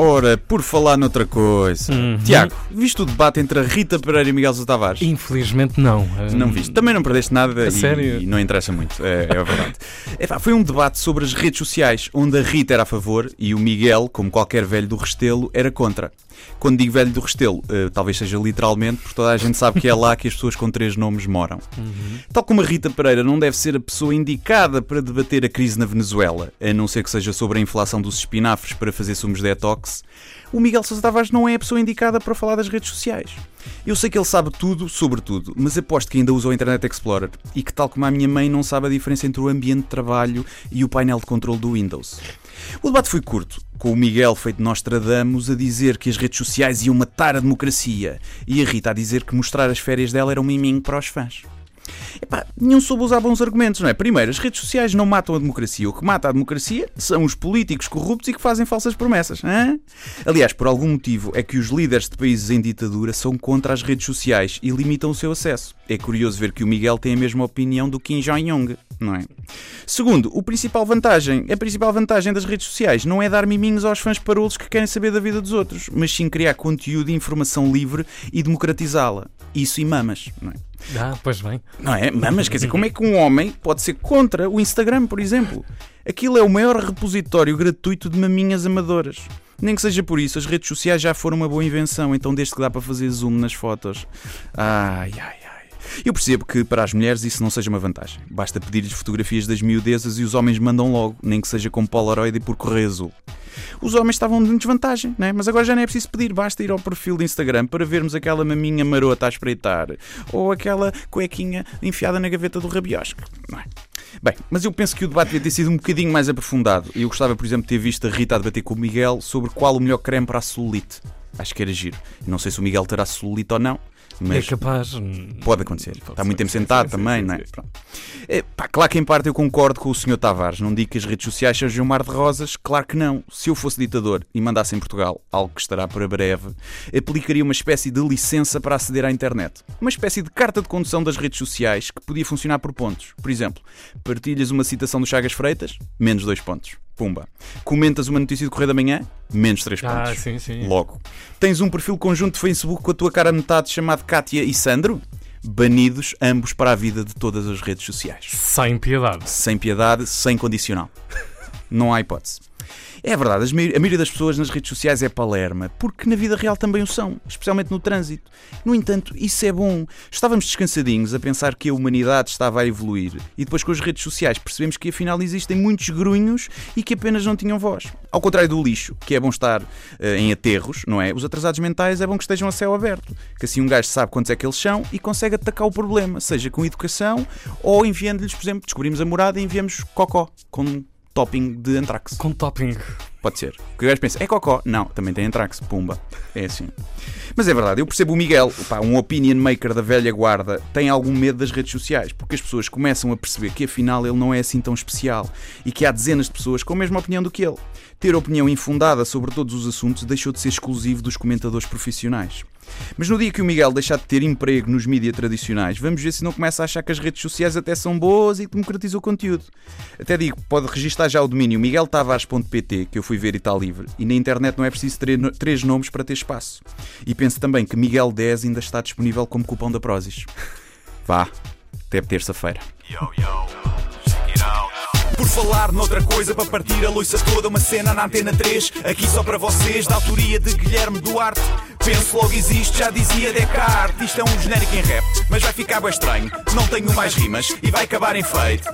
Ora, por falar noutra coisa. Tiago, viste o debate entre a Rita Pereira e Miguel Sousa Tavares? Infelizmente não. Não viste. Também não perdeste nada e, sério? e não interessa muito, é, é a verdade. Epá, foi um debate sobre as redes sociais, onde a Rita era a favor e o Miguel, como qualquer velho do Restelo, era contra. Quando digo velho do Restelo, eh, talvez seja literalmente, porque toda a gente sabe que é lá que as pessoas com três nomes moram. Tal como a Rita Pereira não deve ser a pessoa indicada para debater a crise na Venezuela, a não ser que seja sobre a inflação dos espinafres para fazer sumos detox, o Miguel Sousa Tavares não é a pessoa indicada para falar das redes sociais. Eu sei que ele sabe tudo sobre tudo, mas aposto que ainda usa o Internet Explorer e que, tal como a minha mãe, não sabe a diferença entre o ambiente de trabalho e o painel de controle do Windows. O debate foi curto, com o Miguel feito Nostradamus a dizer que as redes sociais iam matar a democracia e a Rita a dizer que mostrar as férias dela era um miminho para os fãs. Epá, nenhum soube usar bons argumentos, não é? Primeiro, as redes sociais não matam a democracia. O que mata a democracia são os políticos corruptos e que fazem falsas promessas. hã? Aliás, por algum motivo é que os líderes de países em ditadura são contra as redes sociais e limitam o seu acesso. É curioso ver que o Miguel tem a mesma opinião do Kim Jong-un, não é? Segundo, o principal vantagem, a principal vantagem das redes sociais não é dar miminhos aos fãs parolos que querem saber da vida dos outros, mas sim criar conteúdo e informação livre e democratizá-la. Isso e mamas, não é? Ah, pois bem. Não é? Mamas, quer dizer, como é que um homem pode ser contra o Instagram, por exemplo? Aquilo é o maior repositório gratuito de maminhas amadoras. Nem que seja por isso, as redes sociais já foram uma boa invenção, então desde que dá para fazer zoom nas fotos. Ai, ai, ai. Eu percebo que para as mulheres isso não seja uma vantagem. Basta pedir-lhes fotografias das miudezas e os homens mandam logo, nem que seja com Polaroid e por correio azul. Os homens estavam em desvantagem, né? mas agora já não é preciso pedir, basta ir ao perfil do Instagram para vermos aquela maminha marota a espreitar ou aquela cuequinha enfiada na gaveta do rabiosco. Não é? Bem, mas eu penso que o debate devia ter sido um bocadinho mais aprofundado. Eu gostava, por exemplo, de ter visto a Rita a debater com o Miguel sobre qual o melhor creme para a celulite. Acho que era giro. Não sei se o Miguel terá celulite ou não, mas É capaz. hum, Pode acontecer. Está ser, muito tempo sentado sim, também, sim, não é? É, pá, claro que em parte eu concordo com o Sr. Tavares. Não digo que as redes sociais sejam um mar de rosas. Claro que não. Se eu fosse ditador e mandasse em Portugal, algo que estará para breve, aplicaria uma espécie de licença para aceder à internet. Uma espécie de carta de condução das redes sociais que podia funcionar por pontos. Por exemplo, partilhas uma citação do Chagas Freitas, menos dois pontos. Pumba. Comentas uma notícia do Correio da Manhã, menos três Ah, pontos. sim, sim. Logo. Tens um perfil conjunto de Facebook com a tua cara a metade chamado Kátia e Sandro? Banidos ambos para a vida de todas as redes sociais. Sem piedade. Sem piedade, sem condicional. Não há hipótese. É verdade, a maioria das pessoas nas redes sociais é palerma, porque na vida real também o são, especialmente no trânsito. No entanto, isso é bom. Estávamos descansadinhos a pensar que a humanidade estava a evoluir e depois com as redes sociais percebemos que afinal existem muitos grunhos e que apenas não tinham voz. Ao contrário do lixo, que é bom estar eh, em aterros, não é? Os atrasados mentais é bom que estejam a céu aberto, que assim um gajo sabe quantos é que eles são e consegue atacar o problema, seja com educação ou enviando-lhes, por exemplo, descobrimos a morada e enviamos cocó com topping de antrax. Com topping. Pode ser. Porque o gajo pensa, é cocó. Não, também tem antrax. Pumba. É assim. Mas é verdade, eu percebo o Miguel, um opinion maker da velha guarda, tem algum medo das redes sociais, porque as pessoas começam a perceber que afinal ele não é assim tão especial e que há dezenas de pessoas com a mesma opinião do que ele. Ter opinião infundada sobre todos os assuntos deixou de ser exclusivo dos comentadores profissionais. Mas no dia que o Miguel deixar de ter emprego nos mídias tradicionais, vamos ver se não começa a achar que as redes sociais até são boas e que democratizam o conteúdo. Até digo, pode registar já o domínio migueltavares.pt, que eu fui ver e está livre, e na internet não é preciso ter três nomes para ter espaço. E penso também que Miguel 10 ainda está disponível como cupom da Prozis. Vá, até terça-feira. Por falar noutra coisa, para partir a loiça toda, uma cena na antena 3, aqui só para vocês, da autoria de Guilherme Duarte. Penso logo existe, já dizia Descartes. Isto é um genérico em rap, mas vai ficar bem estranho. Não tenho mais rimas e vai acabar em feito.